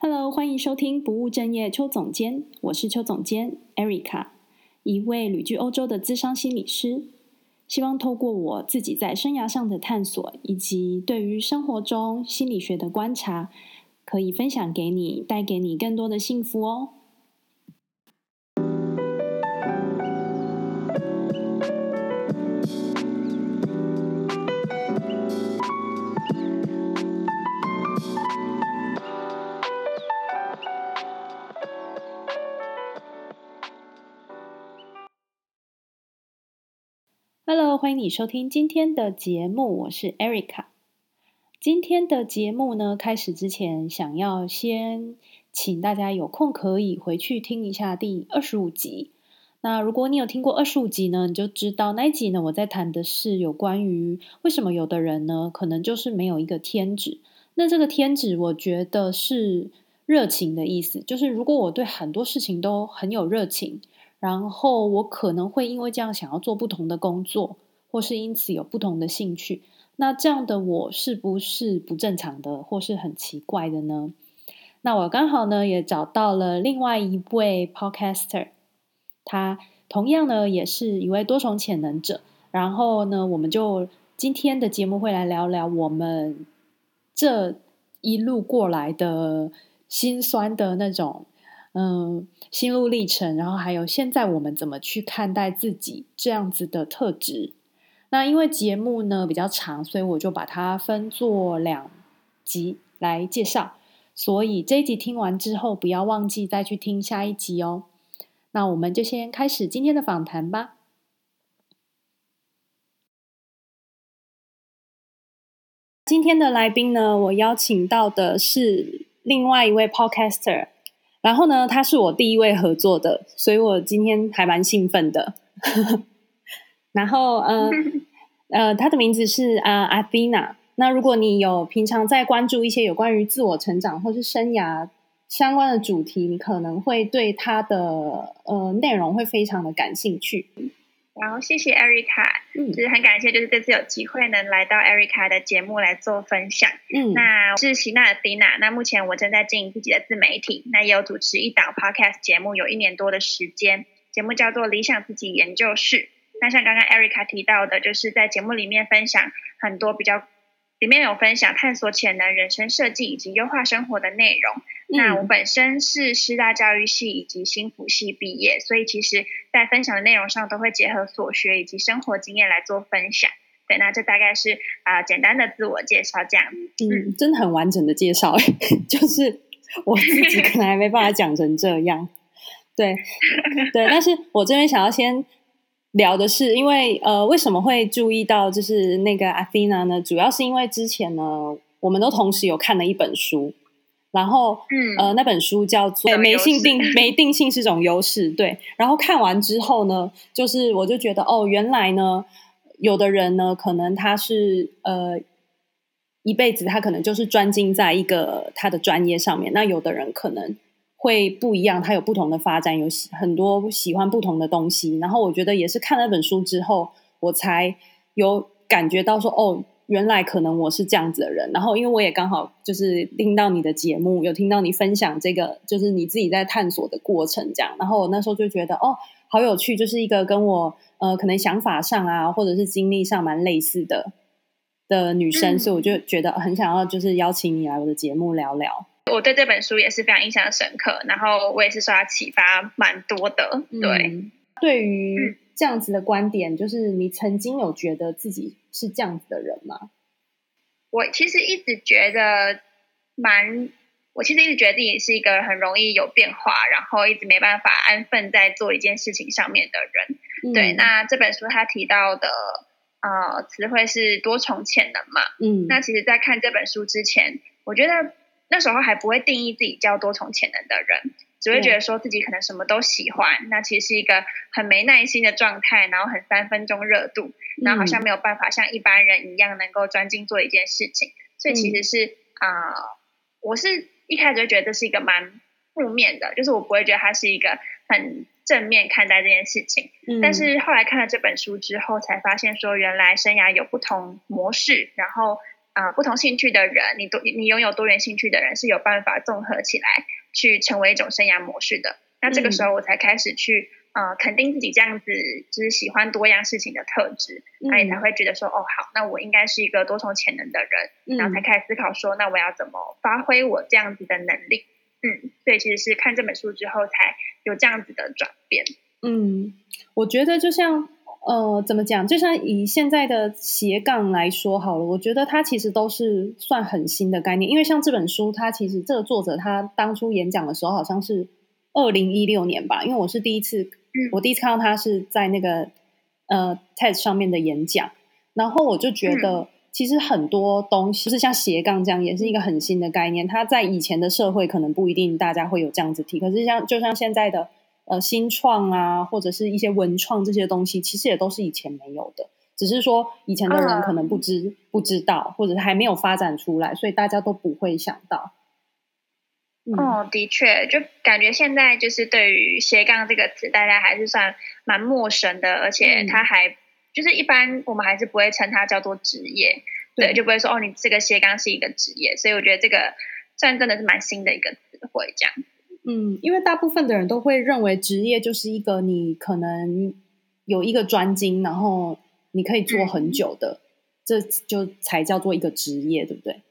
Hello，欢迎收听不务正业邱总监，我是邱总监 Erica，一位旅居欧洲的资商心理师。希望透过我自己在生涯上的探索，以及对于生活中心理学的观察，可以分享给你，带给你更多的幸福哦。欢迎你收听今天的节目，我是 Erica。今天的节目呢，开始之前，想要先请大家有空可以回去听一下第二十五集。那如果你有听过二十五集呢，你就知道那一集呢，我在谈的是有关于为什么有的人呢，可能就是没有一个天职。那这个天职，我觉得是热情的意思，就是如果我对很多事情都很有热情。然后我可能会因为这样想要做不同的工作，或是因此有不同的兴趣。那这样的我是不是不正常的，或是很奇怪的呢？那我刚好呢也找到了另外一位 podcaster，他同样呢也是一位多重潜能者。然后呢，我们就今天的节目会来聊聊我们这一路过来的辛酸的那种。嗯，心路历程，然后还有现在我们怎么去看待自己这样子的特质？那因为节目呢比较长，所以我就把它分作两集来介绍。所以这一集听完之后，不要忘记再去听下一集哦。那我们就先开始今天的访谈吧。今天的来宾呢，我邀请到的是另外一位 Podcaster。然后呢，他是我第一位合作的，所以我今天还蛮兴奋的。然后，呃，呃，他的名字是啊、呃、Athena。那如果你有平常在关注一些有关于自我成长或是生涯相关的主题，你可能会对他的呃内容会非常的感兴趣。然后谢谢 Erica，嗯，就是很感谢，就是这次有机会能来到 Erica 的节目来做分享。嗯，那我是希娜的 Dina，那目前我正在经营自己的自媒体，那也有主持一档 Podcast 节目，有一年多的时间，节目叫做理想自己研究室。那像刚刚 Erica 提到的，就是在节目里面分享很多比较。里面有分享探索潜能、人生设计以及优化生活的内容。嗯、那我本身是师大教育系以及新辅系毕业，所以其实在分享的内容上都会结合所学以及生活经验来做分享。对，那这大概是啊、呃、简单的自我介绍这样。嗯，真的很完整的介绍，就是我自己可能还没办法讲成这样。对，对，但是我这边想要先。聊的是，因为呃，为什么会注意到就是那个 Athena 呢？主要是因为之前呢，我们都同时有看了一本书，然后嗯呃，那本书叫做《没性定 没定性是种优势》。对，然后看完之后呢，就是我就觉得哦，原来呢，有的人呢，可能他是呃一辈子他可能就是专精在一个他的专业上面，那有的人可能。会不一样，他有不同的发展，有很多喜欢不同的东西。然后我觉得也是看了那本书之后，我才有感觉到说，哦，原来可能我是这样子的人。然后因为我也刚好就是听到你的节目，有听到你分享这个，就是你自己在探索的过程这样。然后我那时候就觉得，哦，好有趣，就是一个跟我呃可能想法上啊，或者是经历上蛮类似的的女生，嗯，所以我就觉得很想要就是邀请你来我的节目聊聊。我对这本书也是非常印象深刻，然后我也是受它启发蛮多的。对，嗯、对于这样子的观点，就是你曾经有觉得自己是这样子的人吗？我其实一直觉得蛮，我其实一直觉得自己是一个很容易有变化，然后一直没办法安分在做一件事情上面的人。嗯、对，那这本书他提到的呃词汇是多重潜能嘛？嗯，那其实，在看这本书之前，我觉得。那时候还不会定义自己叫多重潜能的人，只会觉得说自己可能什么都喜欢，嗯、那其实是一个很没耐心的状态，然后很三分钟热度，然后好像没有办法像一般人一样能够专心做一件事情，所以其实是啊、我是一开始就觉得这是一个蛮负面的，就是我不会觉得它是一个很正面看待这件事情，嗯、但是后来看了这本书之后，才发现说原来生涯有不同模式，然后。啊、呃、不同兴趣的人，你多你拥有多元兴趣的人是有办法综合起来去成为一种生涯模式的。那这个时候我才开始去。呃，肯定自己这样子就是喜欢多样事情的特质，那、嗯、你才会觉得说，哦，好，那我应该是一个多重潜能的人，嗯、然后才开始思考说，那我要怎么发挥我这样子的能力？嗯，所以其实是看这本书之后才有这样子的转变。嗯，我觉得就像呃，怎么讲？就像以现在的斜杠来说好了，我觉得它其实都是算很新的概念，因为像这本书，它其实这个作者他当初演讲的时候好像是二零一六年吧，因为我是第一次。我第一次看到他是在那个呃 TED 上面的演讲，然后我就觉得其实很多东西，就是像斜杠这样，也是一个很新的概念。它在以前的社会可能不一定大家会有这样子提，可是像就像现在的呃新创啊，或者是一些文创这些东西，其实也都是以前没有的，只是说以前的人可能不知不知道，或者是还没有发展出来，所以大家都不会想到。哦，的确，就感觉现在就是对于斜杠这个词，大家还是算蛮陌生的，而且它还、嗯、就是一般我们还是不会称它叫做职业，对，对，就不会说哦，你这个斜杠是一个职业，所以我觉得这个算真的是蛮新的一个词汇，这样。嗯，因为大部分的人都会认为职业就是一个你可能有一个专精，然后你可以做很久的，嗯、这就才叫做一个职业，对不对？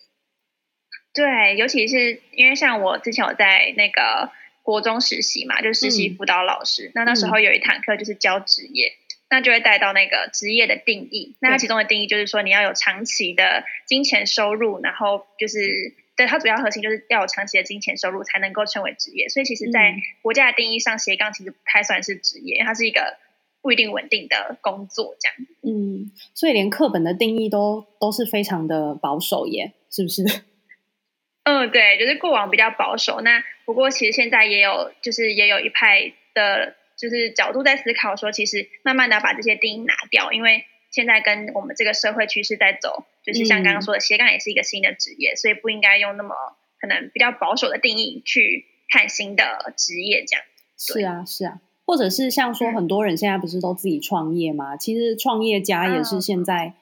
对，尤其是因为像我之前我在那个国中实习嘛，就是实习辅导老师。嗯、那那时候有一堂课就是教职业，嗯、那就会带到那个职业的定义。那它其中的定义就是说，你要有长期的金钱收入，然后就是对它主要核心就是要有长期的金钱收入才能够称为职业。所以其实，在国家的定义上，斜杠其实不太算是职业，它是一个不一定稳定的工作这样。嗯，所以连课本的定义都都是非常的保守耶，是不是？嗯，对，就是过往比较保守。那不过其实现在也有，就是也有一派的，就是角度在思考说，其实慢慢的把这些定义拿掉，因为现在跟我们这个社会趋势在走，就是像刚刚说的，斜杠也是一个新的职业，嗯、所以不应该用那么可能比较保守的定义去看新的职业这样。是啊，是啊，或者是像说很多人现在不是都自己创业吗？嗯、其实创业家也是现在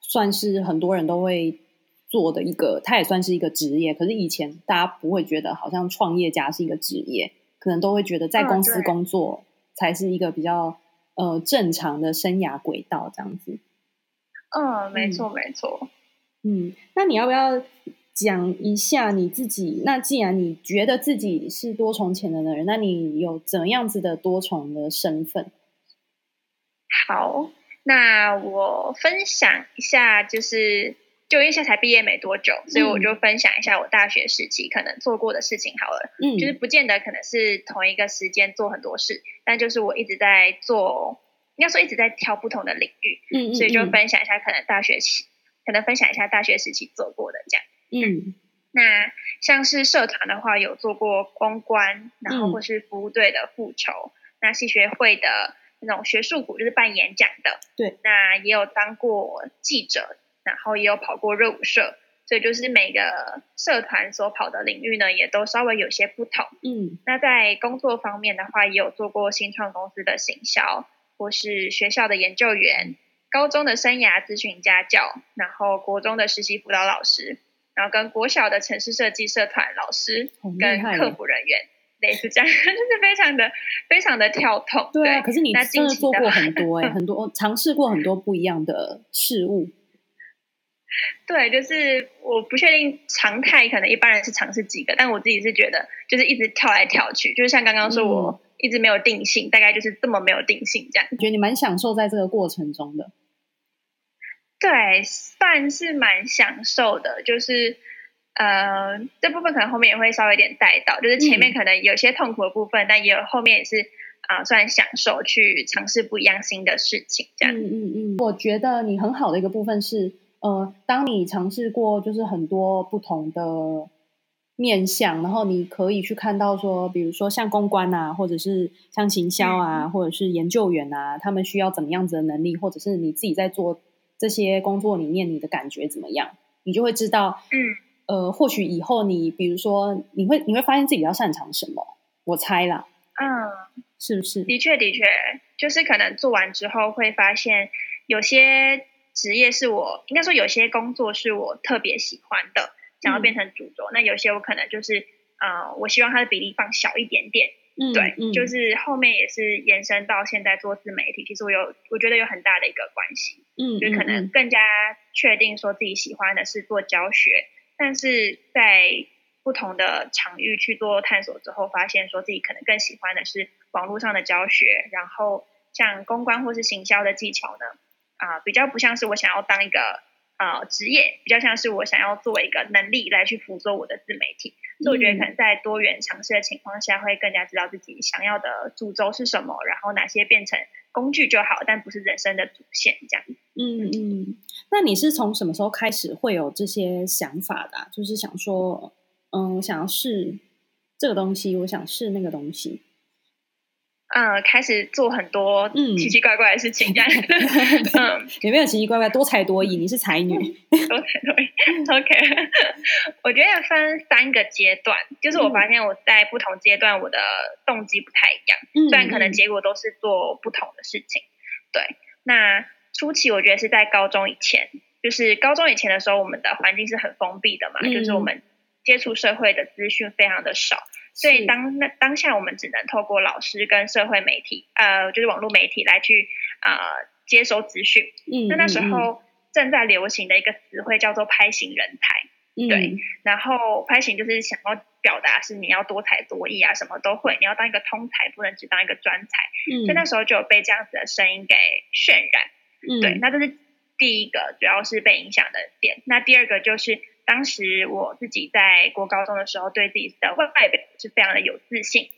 算是很多人都会。做的一个，他也算是一个职业。可是以前大家不会觉得，好像创业家是一个职业，可能都会觉得在公司工作才是一个比较呃正常的生涯轨道这样子。嗯，没错，没错。嗯，那你要不要讲一下你自己？那既然你觉得自己是多重潜能的人，那你有怎样子的多重的身份？好，那我分享一下，就是。就因为现在才毕业没多久，所以我就分享一下我大学时期可能做过的事情好了。嗯，就是不见得可能是同一个时间做很多事，但就是我一直在做，应该说一直在挑不同的领域。嗯，嗯，嗯，所以就分享一下可能大学期，可能分享一下大学时期做过的这样。嗯，那像是社团的话，有做过公关，然后或是服务队的副筹，嗯、那系学会的那种学术股就是办演讲的。对，那也有当过记者。然后也有跑过热舞社，所以就是每个社团所跑的领域呢，也都稍微有些不同。嗯，那在工作方面的话，也有做过新创公司的行销，或是学校的研究员，高中的生涯咨询家教，然后国中的实习辅导老师，然后跟国小的城市设计社团老师，跟客服人员，类似这样，就是非常的非常的跳痛。对啊，对，可是你真的做过很多哎、欸，很多尝试过很多不一样的事物。对，就是我不确定常态，可能一般人是尝试几个，但我自己是觉得，就是一直跳来跳去，就是像刚刚说，我一直没有定性，嗯、大概就是这么没有定性这样。我觉得你蛮享受在这个过程中的。对，算是蛮享受的，就是呃，这部分可能后面也会稍微有点带到，就是前面可能有些痛苦的部分，嗯、但也有后面也是啊、呃，算享受去尝试不一样新的事情这样。嗯嗯嗯，我觉得你很好的一个部分是。呃，当你尝试过就是很多不同的面向，然后你可以去看到说，比如说像公关啊，或者是像行销啊，嗯、或者是研究员啊，他们需要怎么样子的能力，或者是你自己在做这些工作里面，你的感觉怎么样？你就会知道，嗯，呃，或许以后你比如说你会你会发现自己比较擅长什么，我猜啦，嗯，是不是？的确的确，就是可能做完之后会发现有些。职业是我应该说有些工作是我特别喜欢的，想要变成主轴。嗯、那有些我可能就是呃，我希望它的比例放小一点点。嗯，对，嗯、就是后面也是延伸到现在做自媒体，其实我有我觉得有很大的一个关系。嗯，就可能更加确定说自己喜欢的是做教学，但是在不同的场域去做探索之后，发现说自己可能更喜欢的是网络上的教学，然后像公关或是行销的技巧呢，啊、呃，比较不像是我想要当一个呃职业，比较像是我想要做一个能力来去辅佐我的自媒体。嗯、所以我觉得可能在多元尝试的情况下，会更加知道自己想要的主轴是什么，然后哪些变成工具就好，但不是人生的主线这样。嗯嗯，那你是从什么时候开始会有这些想法的、啊？就是想说。嗯，我想要试这个东西，我想试那个东西。嗯，开始做很多奇奇怪怪的事情，这样。嗯，有没有奇奇怪怪？多才多艺，你是才女。多才多艺。OK，我觉得分三个阶段，就是我发现我在不同阶段，我的动机不太一样。嗯，虽然可能结果都是做不同的事情。对，那初期我觉得是在高中以前，就是高中以前的时候，我们的环境是很封闭的嘛，嗯、就是我们。接触社会的资讯非常的少，所以当那当下我们只能透过老师跟社会媒体，呃，就是网络媒体来去呃接收资讯。嗯，那那时候正在流行的一个词汇叫做“拍型人才”，嗯、对。然后拍型就是想要表达是你要多才多艺啊，什么都会，你要当一个通才，不能只当一个专才。嗯，所以那时候就有被这样子的声音给渲染。嗯，对。那这是第一个，主要是被影响的点。那第二个就是。当时我自己在国高中的时候，对自己的外表是非常的有自信，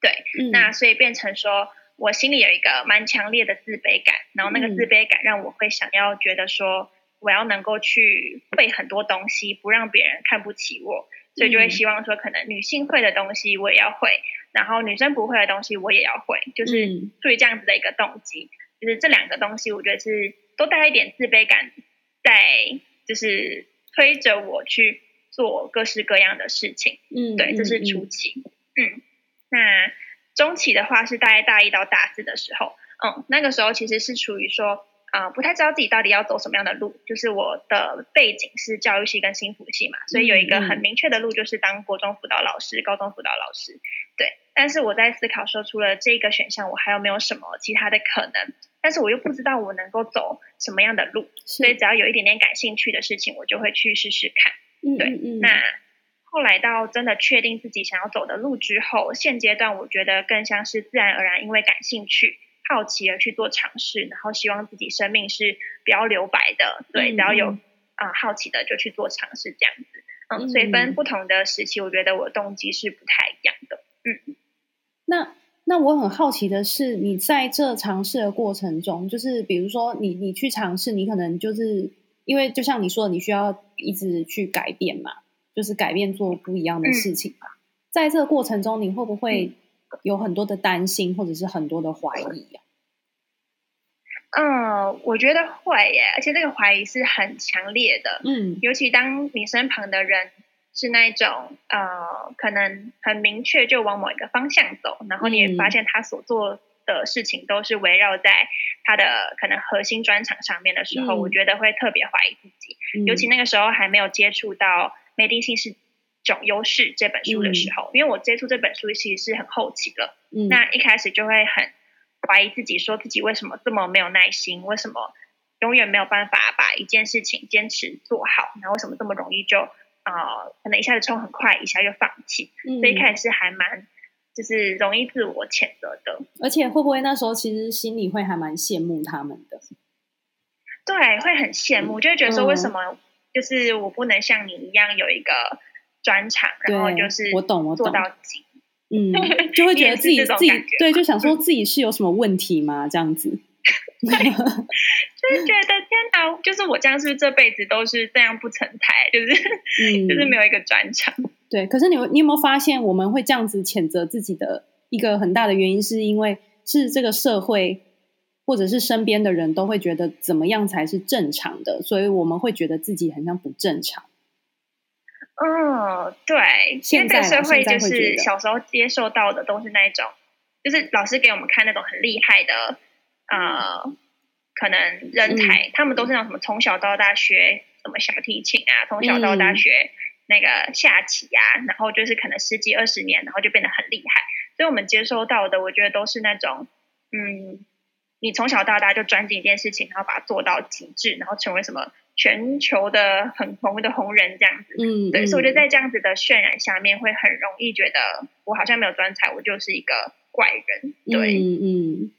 对，嗯、那所以变成说我心里有一个蛮强烈的自卑感，然后那个自卑感让我会想要觉得说我要能够去会很多东西，不让别人看不起我，所以就会希望说可能女性会的东西我也要会，然后女生不会的东西我也要会，就是出于这样子的一个动机，就是这两个东西我觉得是都带一点自卑感在，就是。推着我去做各式各样的事情，嗯，对，这是初期，嗯，嗯，那中期的话是大概大一到大四的时候，嗯，那个时候其实是处于说，啊、呃，不太知道自己到底要走什么样的路，就是我的背景是教育系跟心辅系嘛，所以有一个很明确的路就是当国中辅导老师、高中辅导老师，对，但是我在思考说，除了这个选项，我还有没有什么其他的可能？但是我又不知道我能够走什么样的路，所以只要有一点点感兴趣的事情，我就会去试试看。嗯、对，嗯、那后来到真的确定自己想要走的路之后，现阶段我觉得更像是自然而然，因为感兴趣、好奇而去做尝试，然后希望自己生命是不要留白的。对，只要有啊、呃、好奇的就去做尝试，这样子。嗯，所以分不同的时期，我觉得我的动机是不太一样的。嗯，那。那我很好奇的是，你在这尝试的过程中，就是比如说你你去尝试，你可能就是因为就像你说的，你需要一直去改变嘛，就是改变做不一样的事情嘛。嗯、在这个过程中，你会不会有很多的担心，或者是很多的怀疑呀？嗯，我觉得会耶，而且这个怀疑是很强烈的。嗯，尤其当你身旁的人。是那一种呃，可能很明确就往某一个方向走，然后你也发现他所做的事情都是围绕在他的可能核心专长上面的时候，嗯、我觉得会特别怀疑自己。嗯、尤其那个时候还没有接触到《没定性是种优势》这本书的时候，嗯、因为我接触这本书其实是很后期了，嗯、那一开始就会很怀疑自己，说自己为什么这么没有耐心，为什么永远没有办法把一件事情坚持做好，然后为什么这么容易就。啊、呃，可能一下子冲很快，一下又放弃，嗯、所以一开始是还蛮，就是容易自我谴责的。而且会不会那时候其实心里会还蛮羡慕他们的？对，会很羡慕，嗯、就会觉得说为什么就是我不能像你一样有一个专长，嗯、然后就是我懂我懂做到精，嗯，就会觉得自己自己对，就想说自己是有什么问题吗？这样子。对，就是觉得天哪，就是我这样是不是这辈子都是这样不成才，就是、嗯、就是没有一个专长。对，可是你你有没有发现，我们会这样子谴责自己的一个很大的原因，是因为是这个社会或者是身边的人都会觉得怎么样才是正常的，所以我们会觉得自己很像不正常。嗯，对，现在社会就是小时候接受到的都是那种，就是老师给我们看那种很厉害的。呃，可能人才，嗯、他们都是那种什么从小到大学什么小提琴啊，从小到大学那个下棋啊，然后就是可能十几二十年，然后就变得很厉害。所以我们接收到的，我觉得都是那种，嗯，你从小到大就专精一件事情，然后把它做到极致，然后成为什么全球的很红的红人这样子。嗯，对，所以我觉得在这样子的渲染下面，会很容易觉得我好像没有专才，我就是一个怪人。对，嗯嗯。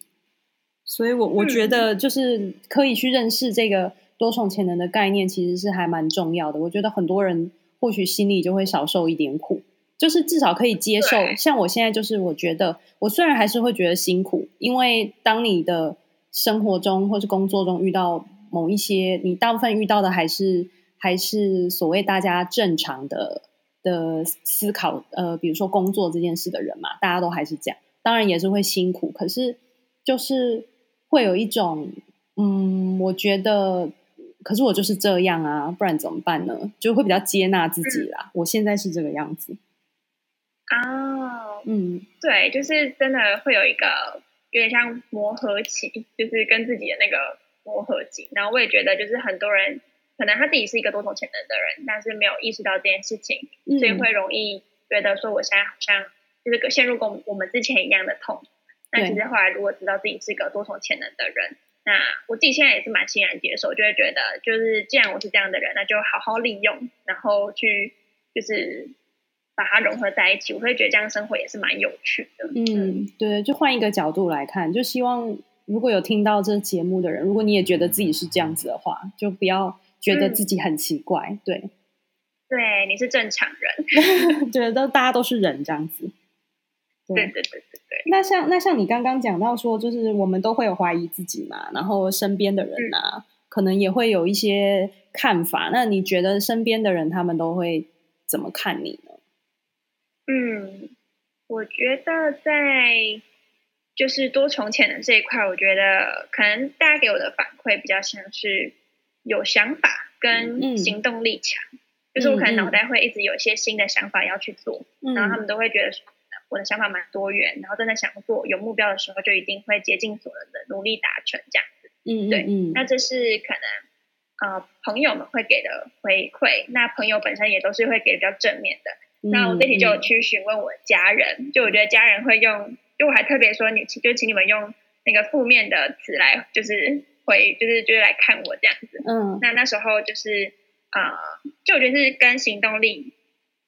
所以我我觉得就是可以去认识这个多重潜能的概念，其实是还蛮重要的。我觉得很多人或许心里就会少受一点苦。就是至少可以接受，像我现在就是，我觉得我虽然还是会觉得辛苦，因为当你的生活中或是工作中遇到某一些，你大部分遇到的还是还是所谓大家正常的的思考，呃，比如说工作这件事的人嘛，大家都还是这样，当然也是会辛苦，可是就是会有一种，嗯，我觉得，可是我就是这样啊，不然怎么办呢？就会比较接纳自己啦。嗯、我现在是这个样子。哦，嗯，对，就是真的会有一个有点像磨合期，就是跟自己的那个磨合期。然后我也觉得，就是很多人可能他自己是一个多重潜能的人，但是没有意识到这件事情，嗯、所以会容易觉得说，我现在好像就是陷入跟我们之前一样的痛。那其实后来如果知道自己是个多重潜能的人，那我自己现在也是蛮欣然接受，就会觉得，就是既然我是这样的人，那就好好利用，然后去就是。把它融合在一起，我会觉得这样生活也是蛮有趣的。嗯，对，就换一个角度来看，就希望如果有听到这节目的人，如果你也觉得自己是这样子的话，就不要觉得自己很奇怪。嗯、对，对，你是正常人，觉得大家都是人这样子。对。对对对对，那像那像你刚刚讲到说，就是我们都会有怀疑自己嘛，然后身边的人啊，嗯、可能也会有一些看法。那你觉得身边的人他们都会怎么看你呢？嗯，我觉得在就是多重潜能这一块，我觉得可能大家给我的反馈比较像是有想法跟行动力强，嗯、就是我可能脑袋会一直有一些新的想法要去做，嗯、然后他们都会觉得说我的想法蛮多元，然后真的想做有目标的时候，就一定会竭尽所能的努力达成这样子。嗯，对，嗯，那这是可能呃朋友们会给的回馈，那朋友本身也都是会给比较正面的。那我这里就有去询问我家人，就我觉得家人会用，就我还特别说你，就请你们用那个负面的词来，就是回，就是就是来看我这样子。嗯，那那时候就是啊、呃，就我觉得是跟行动力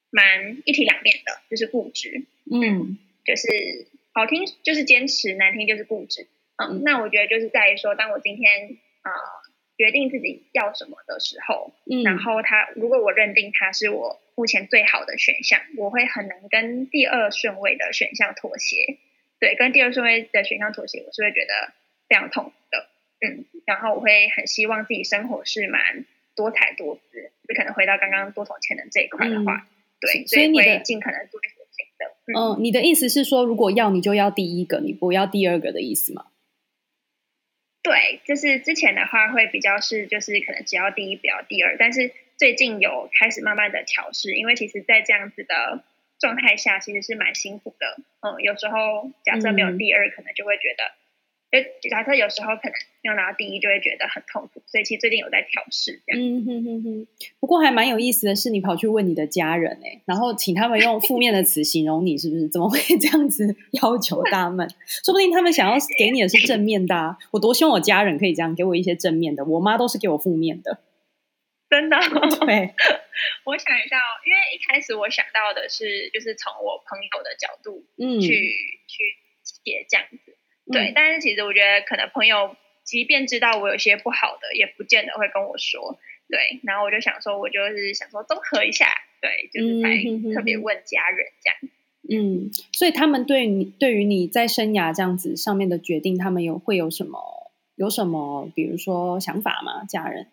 蛮一体两面的，就是固执。嗯，就是好听就是坚持，难听就是固执。嗯，嗯那我觉得就是在于说，当我今天啊、呃、决定自己要什么的时候，嗯，然后他如果我认定他是我。目前最好的选项，我会很难跟第二顺位的选项妥协。对，跟第二顺位的选项妥协，我是会觉得非常痛苦的。嗯，然后我会很希望自己生活是蛮多彩多姿。就可能回到刚刚多重潜能这一块的话，嗯、对，所以你会尽可能做一些新的。嗯，嗯，你的意思是说，如果要你就要第一个，你不要第二个的意思吗？对，就是之前的话会比较是，就是可能只要第一，不要第二，但是。最近有开始慢慢的调试，因为其实，在这样子的状态下，其实是蛮辛苦的。嗯，有时候假设没有第二，嗯、可能就会觉得，就假设有时候可能没有拿到第一，就会觉得很痛苦。所以其实最近有在调试这样。嗯哼哼哼。不过还蛮有意思的是，你跑去问你的家人哎、欸，然后请他们用负面的词形容你，是不是？怎么会 这样子要求他们？说不定他们想要给你的是正面的、啊。我多希望我家人可以这样给我一些正面的，我妈都是给我负面的。真的，对，我想一下哦，因为一开始我想到的是，就是从我朋友的角度去，嗯，去去写这样子，对。嗯、但是其实我觉得，可能朋友即便知道我有些不好的，也不见得会跟我说，对。然后我就想说，我就是想说综合一下，对，就是来特别问家人这样。嗯，所以他们对你对于你在生涯这样子上面的决定，他们有会有什么有什么，比如说想法吗？家人？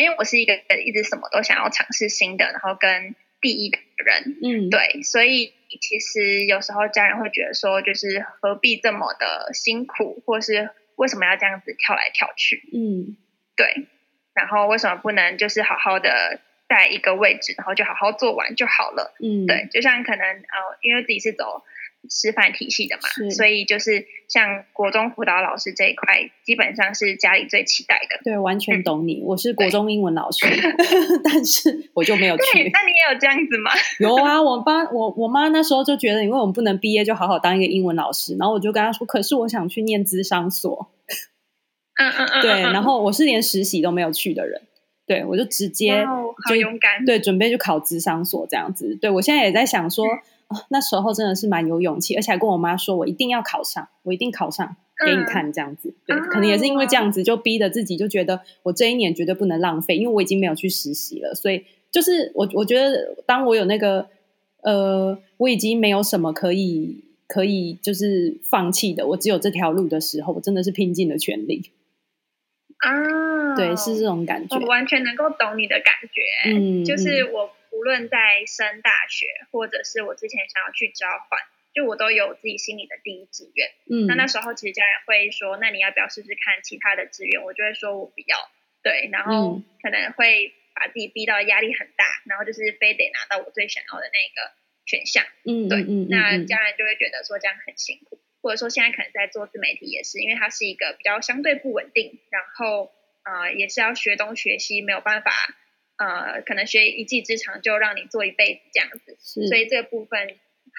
因为我是一个一直什么都想要尝试新的，然后跟第一的人，嗯，对，所以其实有时候家人会觉得说，就是何必这么的辛苦，或是为什么要这样子跳来跳去，嗯，对，然后为什么不能就是好好的在一个位置，然后就好好做完就好了，嗯，对，就像可能呃，因为自己是走。师范体系的嘛，所以就是像国中辅导老师这一块，基本上是家里最期待的。对，完全懂你。嗯、我是国中英文老师，但是我就没有去。那你也有这样子吗？有啊，我爸我我妈那时候就觉得，因为我们不能毕业就好好当一个英文老师，然后我就跟她说，可是我想去念资商所。嗯嗯嗯。对，然后我是连实习都没有去的人，对我就直接就好勇敢。对，准备去考咨商所这样子。对我现在也在想说。嗯哦，那时候真的是蛮有勇气，而且还跟我妈说，我一定要考上，我一定考上给你看，这样子。嗯、对，可能也是因为这样子，就逼着自己，就觉得我这一年绝对不能浪费，因为我已经没有去实习了。所以，就是我我觉得，当我有那个呃，我已经没有什么可以可以就是放弃的，我只有这条路的时候，我真的是拼尽了全力。啊，对，是这种感觉。我完全能够懂你的感觉，嗯，就是我。无论在升大学，或者是我之前想要去交换，就我都有自己心里的第一志愿。嗯，那那时候其实家人会说：“那你要不要试试看其他的志愿？”我就会说：“我不要。”对，然后可能会把自己逼到压力很大，然后就是非得拿到我最想要的那个选项。嗯，对，嗯，那家人就会觉得说这样很辛苦，或者说现在可能在做自媒体也是，因为它是一个比较相对不稳定，然后呃也是要学东学西，没有办法。呃，可能学一技之长就让你做一辈子这样子，是所以这个部分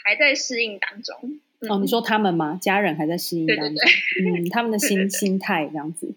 还在适应当中。嗯、哦，你说他们吗？家人还在适应当中，对对对嗯，他们的心 心态这样子。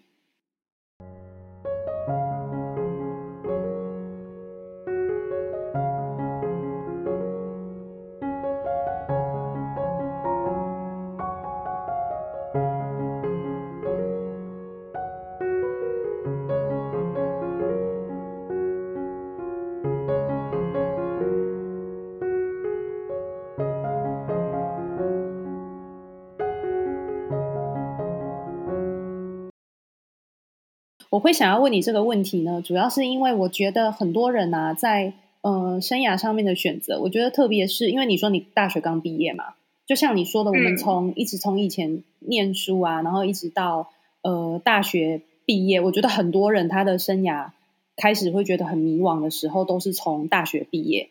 会想要问你这个问题呢，主要是因为我觉得很多人啊，在呃生涯上面的选择，我觉得特别是因为你说你大学刚毕业嘛，就像你说的，我们从、嗯、一直从以前念书啊，然后一直到呃大学毕业，我觉得很多人他的生涯开始会觉得很迷惘的时候，都是从大学毕业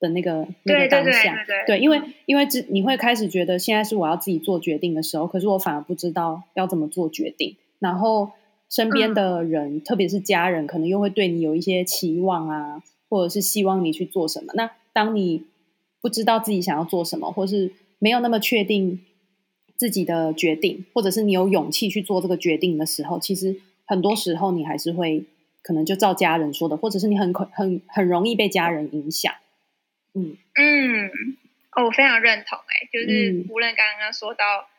的那个那个当下，对，因为因为这你会开始觉得现在是我要自己做决定的时候，可是我反而不知道要怎么做决定，然后。身边的人，嗯、特别是家人，可能又会对你有一些期望啊，或者是希望你去做什么。那当你不知道自己想要做什么，或是没有那么确定自己的决定，或者是你有勇气去做这个决定的时候，其实很多时候你还是会可能就照家人说的，或者是你很很很容易被家人影响。嗯嗯，哦，我非常认同、欸。哎，就是无论刚刚说到。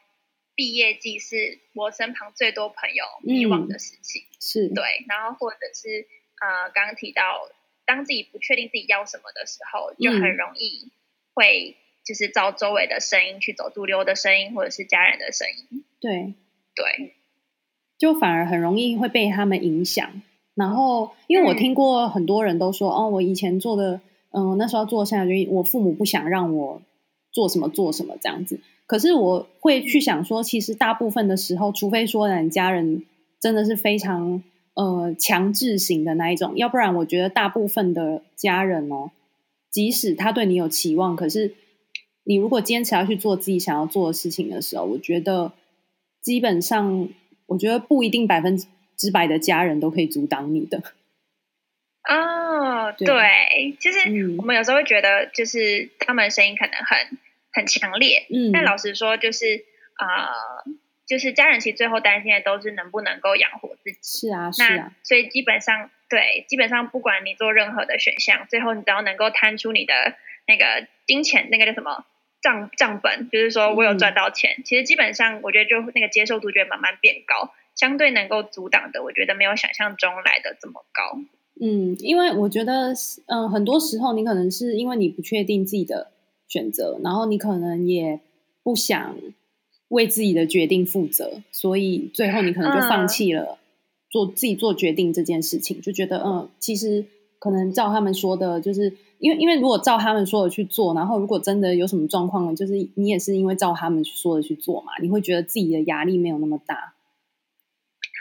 毕业季是我身旁最多朋友迷惘的时期，嗯、是。对，然后或者是呃，刚刚提到，当自己不确定自己要什么的时候，就很容易会就是照周围的声音去走，主流的声音或者是家人的声音，对对，就反而很容易会被他们影响。然后，因为我听过很多人都说，嗯、哦，我以前做的，嗯、呃，那时候做下来，就我父母不想让我做什么做什么这样子。可是我会去想说，其实大部分的时候，除非说你家人真的是非常呃强制型的那一种，要不然我觉得大部分的家人哦，即使他对你有期望，可是你如果坚持要去做自己想要做的事情的时候，我觉得基本上，我觉得不一定百分之百的家人都可以阻挡你的。哦，对，对其实我们有时候会觉得，就是他们的声音可能很。很强烈，嗯，但老实说，就是啊、呃，就是家人其实最后担心的都是能不能够养活自己，是啊，是啊，所以基本上，对，基本上不管你做任何的选项，最后你只要能够摊出你的那个金钱，那个叫什么账账本，就是说我有赚到钱，嗯、其实基本上我觉得就那个接受度就会慢慢变高，相对能够阻挡的，我觉得没有想象中来的这么高。嗯，因为我觉得，嗯、呃，很多时候你可能是因为你不确定自己的。选择，然后你可能也不想为自己的决定负责，所以最后你可能就放弃了做自己做决定这件事情，就觉得嗯，其实可能照他们说的，就是因为因为如果照他们说的去做，然后如果真的有什么状况了，就是你也是因为照他们说的去做嘛，你会觉得自己的压力没有那么大。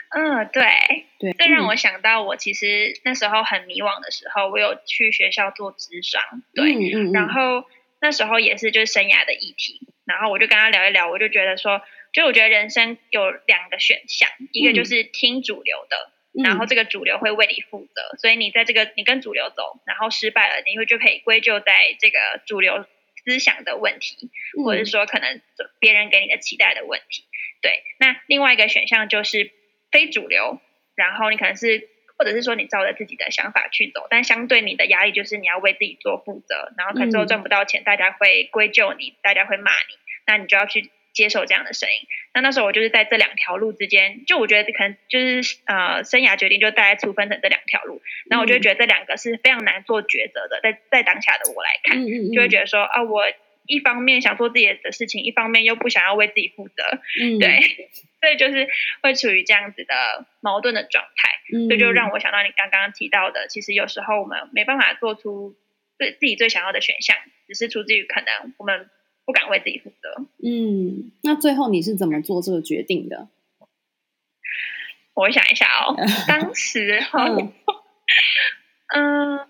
嗯，对对，这让我想到，我其实那时候很迷惘的时候，我有去学校做职商，对，嗯嗯嗯然后。那时候也是就是生涯的议题，然后我就跟他聊一聊，我就觉得说，就我觉得人生有两个选项，一个就是听主流的，嗯、然后这个主流会为你负责，所以你在这个你跟主流走，然后失败了，你会就可以归咎在这个主流思想的问题，或者是说可能别人给你的期待的问题。对，那另外一个选项就是非主流，然后你可能是。或者是说你照着自己的想法去走，但相对你的压力就是你要为自己做负责，然后可能最后赚不到钱，大家会归咎你，大家会骂你，那你就要去接受这样的声音。那那时候我就是在这两条路之间，就我觉得可能就是呃生涯决定就大概粗分成这两条路，然后我就觉得这两个是非常难做抉择的，在在当下的我来看，就会觉得说啊我。一方面想做自己的事情，一方面又不想要为自己负责，嗯，对，所以就是会处于这样子的矛盾的状态，嗯，所以就让我想到你刚刚提到的，其实有时候我们没办法做出最自己最想要的选项，只是出自于可能我们不敢为自己负责。嗯，那最后你是怎么做这个决定的？我想一下哦，当时候，嗯，呃，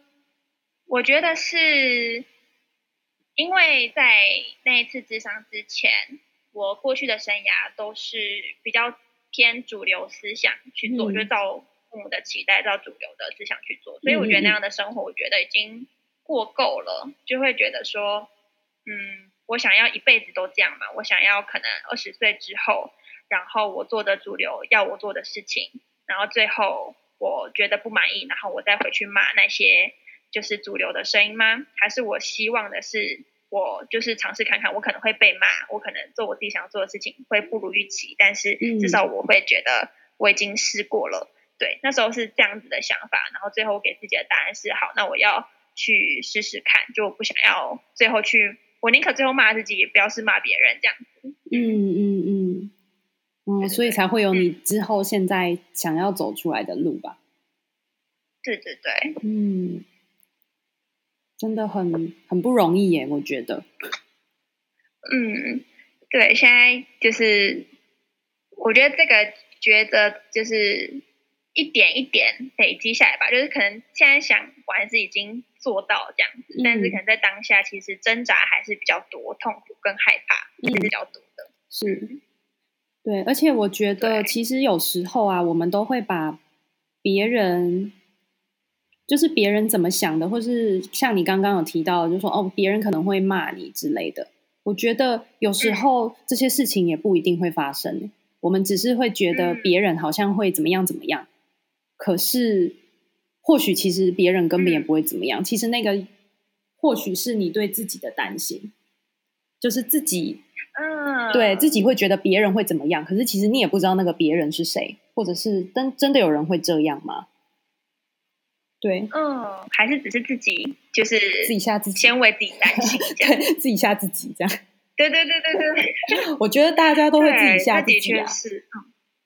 我觉得是。因为在那一次智商之前，我过去的生涯都是比较偏主流思想去做，嗯、就照父母的期待，照主流的思想去做，所以我觉得那样的生活，我觉得已经过够了，就会觉得说，嗯，我想要一辈子都这样嘛，我想要可能二十岁之后，然后我做的主流要我做的事情，然后最后我觉得不满意，然后我再回去骂那些。就是主流的声音吗？还是我希望的是，我就是尝试看看，我可能会被骂，我可能做我自己想做的事情会不如预期，但是至少我会觉得我已经试过了。嗯、对，那时候是这样子的想法，然后最后我给自己的答案是：好，那我要去试试看，就不想要最后去，我宁可最后骂自己，也不要是骂别人这样子。嗯嗯嗯嗯，所以才会有你之后现在想要走出来的路吧？对对对，嗯。真的很很不容易耶，我觉得。嗯，对，现在就是我觉得这个觉得就是一点一点累积下来吧，就是可能现在想我还是已经做到这样子，嗯、但是可能在当下其实挣扎还是比较多，痛苦跟害怕也是比较多的。是，对，而且我觉得其实有时候啊，我们都会把别人。就是别人怎么想的，或是像你刚刚有提到，就是说哦，别人可能会骂你之类的。我觉得有时候这些事情也不一定会发生，我们只是会觉得别人好像会怎么样怎么样。可是或许其实别人根本也不会怎么样。其实那个或许是你对自己的担心，就是自己，嗯，对自己会觉得别人会怎么样。可是其实你也不知道那个别人是谁，或者是真真的有人会这样吗？对，嗯，还是只是自己，就是自己吓自己，先为自己担心，对自己吓自己这样。对对对对对，我觉得大家都会自己吓自己啊，是，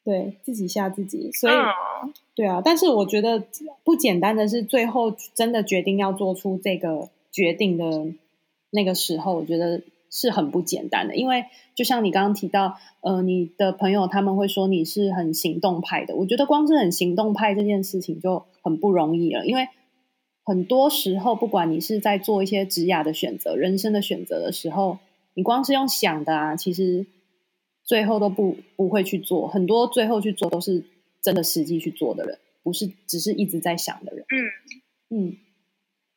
对自己吓自己，所以，对啊。但是我觉得不简单的是，最后真的决定要做出这个决定的那个时候，我觉得。是很不简单的，因为就像你刚刚提到，呃，你的朋友他们会说你是很行动派的。我觉得光是很行动派这件事情就很不容易了，因为很多时候，不管你是在做一些职涯的选择、人生的选择的时候，你光是用想的啊，其实最后都不不会去做。很多最后去做都是真的实际去做的人，不是只是一直在想的人。嗯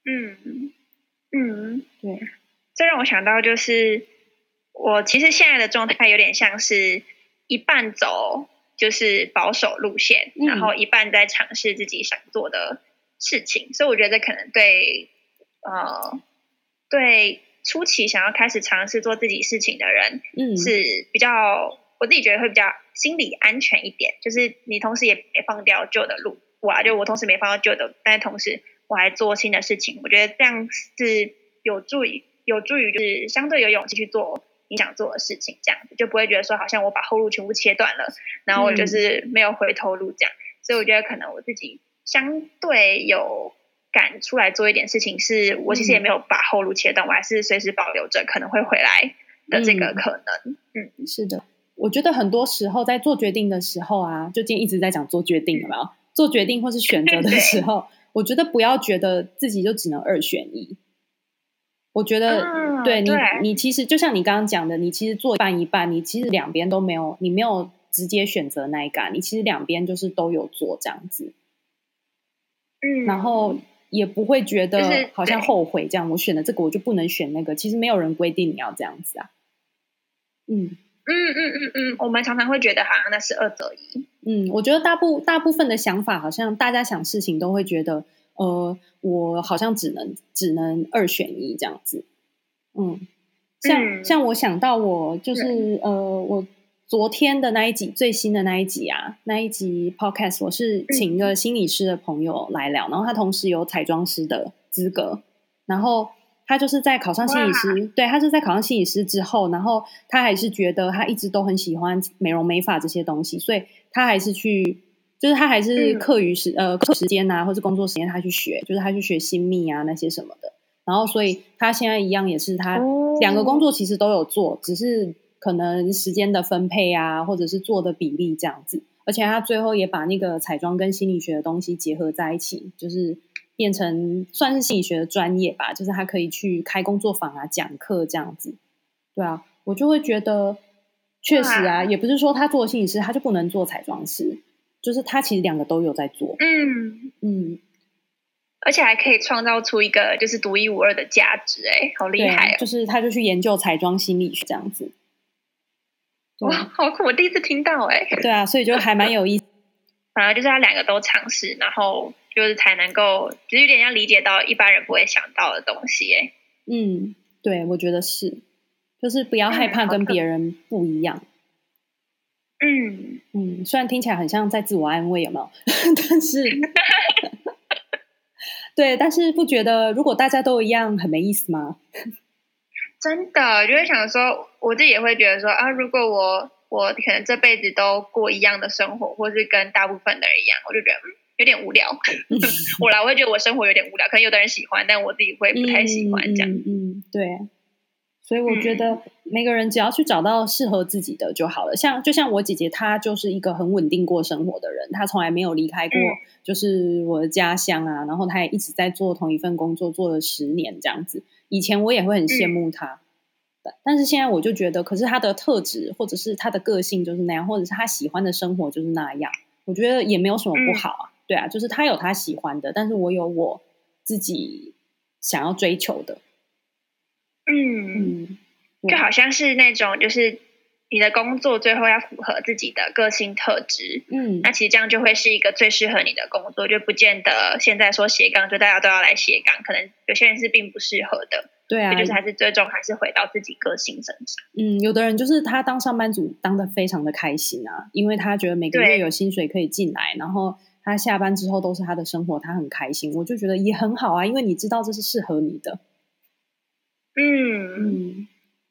嗯嗯嗯，对。这让我想到，就是我其实现在的状态有点像是一半走就是保守路线，嗯、然后一半在尝试自己想做的事情。所以我觉得可能对呃对初期想要开始尝试做自己事情的人，嗯，是比较我自己觉得会比较心理安全一点。就是你同时也没放掉旧的路，我啊，就我同时没放掉旧的，但是同时我还做新的事情。我觉得这样是有助于。有助于就是相对有勇气去做你想做的事情，这样子就不会觉得说好像我把后路全部切断了，然后我就是没有回头路这样。嗯、所以我觉得可能我自己相对有敢出来做一点事情，是我其实也没有把后路切断，我还是随时保留着可能会回来的这个可能。嗯，嗯，是的，我觉得很多时候在做决定的时候啊，就今天一直在讲做决定，有没有？做决定或是选择的 时候，我觉得不要觉得自己就只能二选一。我觉得，嗯、对你对，你其实就像你刚刚讲的，你其实做一半一半，你其实两边都没有，你没有直接选择那一个，你其实两边就是都有做这样子。嗯，然后也不会觉得好像后悔这样，就是、我选了这个我就不能选那个。其实没有人规定你要这样子啊。嗯嗯嗯嗯嗯，我们常常会觉得好像那是二择一。嗯，我觉得大部大部分的想法，好像大家想事情都会觉得，呃，我好像只能只能二选一这样子。嗯，像、嗯、像我想到我就是呃，我昨天的那一集最新的那一集啊，那一集 podcast 我是请一个心理师的朋友来聊，嗯、然后他同时有彩妆师的资格，然后。他就是在考上心理师，对，他是在考上心理师之后，然后他还是觉得他一直都很喜欢美容美发这些东西，所以他还是去，就是他还是课余时、嗯、呃课时间啊，或是工作时间他去学，就是他去学新密啊那些什么的。然后，所以他现在一样也是他两个工作其实都有做，只是可能时间的分配啊，或者是做的比例这样子。而且他最后也把那个彩妆跟心理学的东西结合在一起，就是。变成算是心理学的专业吧，就是他可以去开工作坊啊、讲课这样子，对啊，我就会觉得确实啊，也不是说他做心理师他就不能做彩妆师，就是他其实两个都有在做，嗯。嗯，而且还可以创造出一个就是独一无二的价值，哎，好厉害哦！就是他就去研究彩妆心理学这样子，哇，好酷！我第一次听到，哎，对啊，所以就还蛮有意思，反而就是他两个都尝试，然后。就是才能够，就是有点要理解到一般人不会想到的东西，哎，嗯，对，我觉得是，就是不要害怕跟别人不一样，嗯嗯，虽然听起来很像在自我安慰，有没有？但是，对，但是不觉得如果大家都一样很没意思吗？真的，就会想说，我自己也会觉得说啊，如果我我可能这辈子都过一样的生活，或是跟大部分的人一样，我就觉得。有点无聊，我来我会觉得我生活有点无聊，可能有的人喜欢，但我自己会不太喜欢这样。嗯，嗯，对，所以我觉得每个人只要去找到适合自己的就好了。像就像我姐姐，她就是一个很稳定过生活的人，她从来没有离开过，就是我的家乡啊。然后她也一直在做同一份工作，做了十年这样子。以前我也会很羡慕她，但是现在我就觉得，可是她的特质或者是她的个性就是那样，或者是她喜欢的生活就是那样，我觉得也没有什么不好啊。对啊，就是她有她喜欢的，但是我有我自己想要追求的。嗯嗯，就好像是那种，就是你的工作最后要符合自己的个性特质。嗯，那其实这样就会是一个最适合你的工作，就不见得现在说斜杠就大家都要来斜杠，可能有些人是并不适合的。对啊，就是还是最终还是回到自己个性身上。嗯，有的人就是他当上班族当的非常的开心啊，因为他觉得每个月有薪水可以进来，然后。他下班之后都是他的生活，他很开心，我就觉得也很好啊，因为你知道这是适合你的。嗯嗯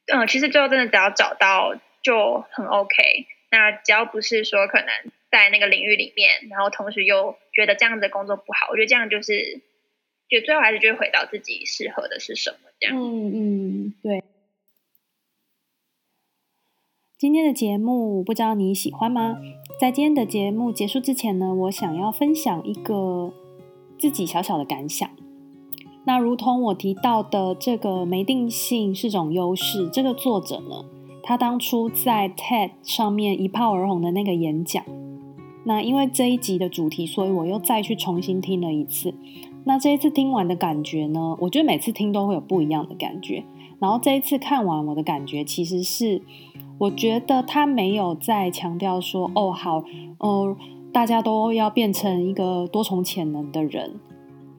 嗯，其实最后真的只要找到就很 OK。那只要不是说可能在那个领域里面，然后同时又觉得这样子的工作不好，我觉得这样就是，就最后还是就会回到自己适合的是什么这样。嗯嗯，对。今天的节目不知道你喜欢吗？在今天的节目结束之前呢，我想要分享一个自己小小的感想。那如同我提到的，这个没定性是种优势。这个作者呢，他当初在 TED 上面一炮而红的那个演讲，那因为这一集的主题，所以我又再去重新听了一次。那这一次听完的感觉呢，我觉得每次听都会有不一样的感觉。然后这一次看完，我的感觉其实是。我觉得他没有再强调说，哦，好，哦，大家都要变成一个多重潜能的人，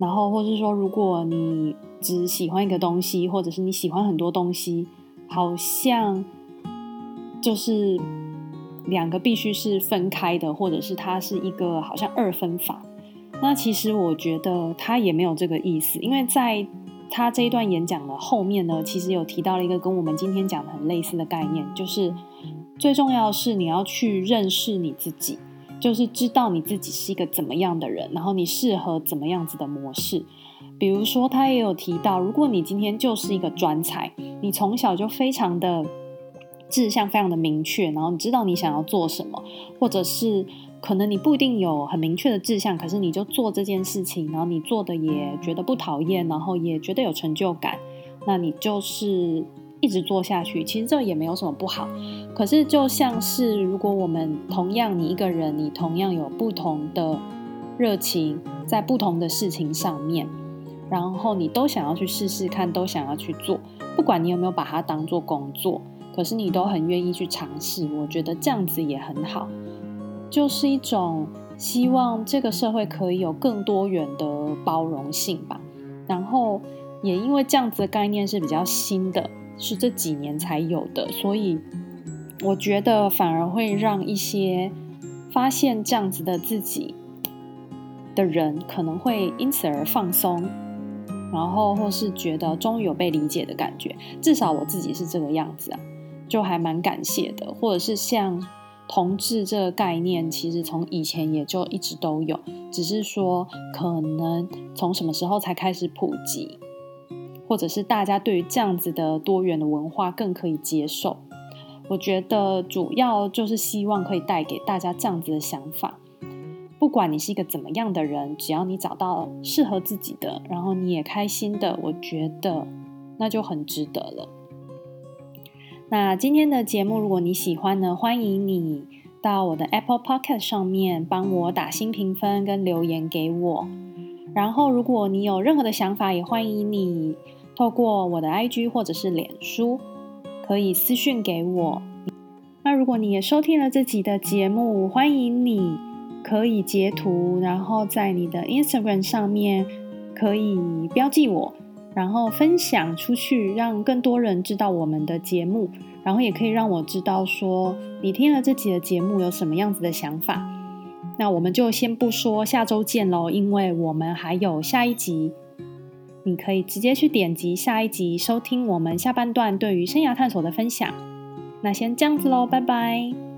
然后，或是说，如果你只喜欢一个东西，或者是你喜欢很多东西，好像就是两个必须是分开的，或者是它是一个好像二分法。那其实我觉得他也没有这个意思，因为在。他这一段演讲的后面呢，其实有提到了一个跟我们今天讲的很类似的概念，就是最重要是你要去认识你自己，就是知道你自己是一个怎么样的人，然后你适合怎么样子的模式。比如说，他也有提到，如果你今天就是一个专才，你从小就非常的志向非常的明确，然后你知道你想要做什么，或者是。可能你不一定有很明确的志向，可是你就做这件事情，然后你做的也觉得不讨厌，然后也觉得有成就感，那你就是一直做下去，其实这也没有什么不好。可是就像是如果我们同样你一个人，你同样有不同的热情，在不同的事情上面，然后你都想要去试试看，都想要去做，不管你有没有把它当做工作，可是你都很愿意去尝试，我觉得这样子也很好，就是一种希望这个社会可以有更多元的包容性吧。然后也因为这样子的概念是比较新的，是这几年才有的，所以我觉得反而会让一些发现这样子的自己。的人可能会因此而放松，然后或是觉得终于有被理解的感觉，至少我自己是这个样子啊，就还蛮感谢的。或者是像同志这个概念，其实从以前也就一直都有，只是说可能从什么时候才开始普及，或者是大家对于这样子的多元的文化更可以接受。我觉得主要就是希望可以带给大家这样子的想法。不管你是一个怎么样的人，只要你找到适合自己的，然后你也开心的，我觉得那就很值得了。那今天的节目，如果你喜欢呢，欢迎你到我的 Apple Podcast 上面帮我打新评分跟留言给我。然后，如果你有任何的想法，也欢迎你透过我的 IG 或者是脸书，可以私讯给我。那如果你也收听了这集的节目，欢迎你。可以截图，然后在你的 Instagram 上面可以标记我，然后分享出去，让更多人知道我们的节目，然后也可以让我知道说你听了这集的节目有什么样子的想法。那我们就先不说下周见喽，因为我们还有下一集，你可以直接去点击下一集收听我们下半段对于生涯探索的分享。那先这样子喽，拜拜。